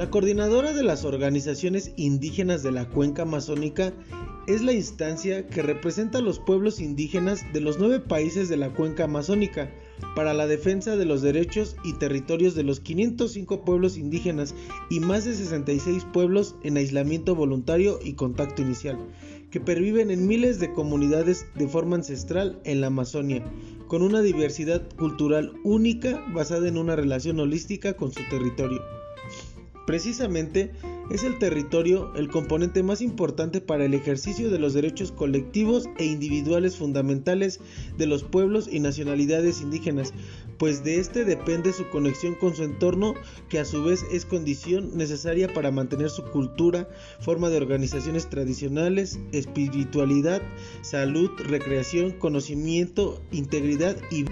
La coordinadora de las organizaciones indígenas de la cuenca amazónica es la instancia que representa a los pueblos indígenas de los nueve países de la cuenca amazónica para la defensa de los derechos y territorios de los 505 pueblos indígenas y más de 66 pueblos en aislamiento voluntario y contacto inicial, que perviven en miles de comunidades de forma ancestral en la Amazonia, con una diversidad cultural única basada en una relación holística con su territorio. Precisamente, es el territorio el componente más importante para el ejercicio de los derechos colectivos e individuales fundamentales de los pueblos y nacionalidades indígenas, pues de este depende su conexión con su entorno, que a su vez es condición necesaria para mantener su cultura, forma de organizaciones tradicionales, espiritualidad, salud, recreación, conocimiento, integridad y